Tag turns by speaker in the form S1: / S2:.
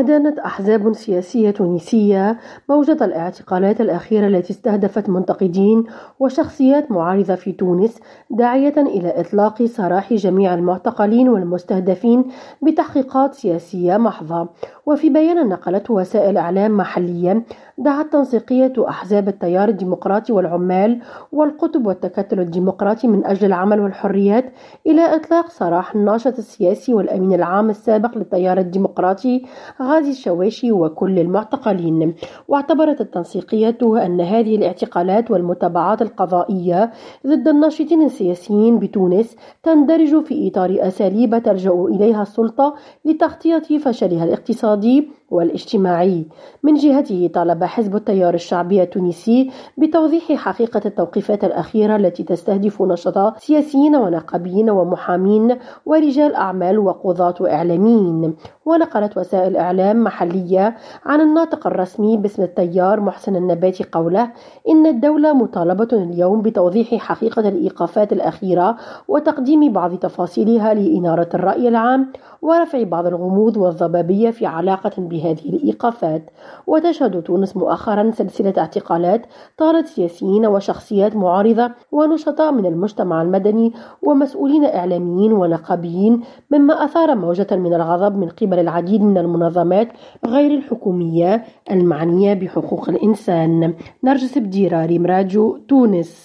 S1: أدانت أحزاب سياسية تونسية موجة الاعتقالات الأخيرة التي استهدفت منتقدين وشخصيات معارضة في تونس داعية إلى إطلاق سراح جميع المعتقلين والمستهدفين بتحقيقات سياسية محضة. وفي بيان نقلته وسائل إعلام محلية دعت تنسيقية أحزاب التيار الديمقراطي والعمال والقطب والتكتل الديمقراطي من أجل العمل والحريات إلى إطلاق سراح الناشط السياسي والأمين العام السابق للتيار الديمقراطي غازي الشواشي وكل المعتقلين. واعتبرت التنسيقية أن هذه الاعتقالات والمتابعات القضائية ضد الناشطين السياسيين بتونس تندرج في إطار أساليب تلجأ إليها السلطة لتغطية فشلها الاقتصادي والاجتماعي. من جهته طالب حزب التيار الشعبي التونسي بتوضيح حقيقة التوقيفات الأخيرة التي تستهدف نشطاء سياسيين ونقابيين ومحامين ورجال أعمال وقضاة وإعلاميين ونقلت وسائل إعلام محلية عن الناطق الرسمي باسم التيار محسن النباتي قوله إن الدولة مطالبة اليوم بتوضيح حقيقة الإيقافات الأخيرة وتقديم بعض تفاصيلها لإنارة الرأي العام ورفع بعض الغموض والضبابية في علاقة بهذه الإيقافات. وتشهد تونس مؤخرا سلسلة اعتقالات طالت سياسيين وشخصيات معارضة ونشطاء من المجتمع المدني ومسؤولين إعلاميين ونقابيين مما أثار موجة من الغضب من قبل العديد من المنظمات غير الحكومية المعنية بحقوق الإنسان. نرجس بديراري مراجو تونس.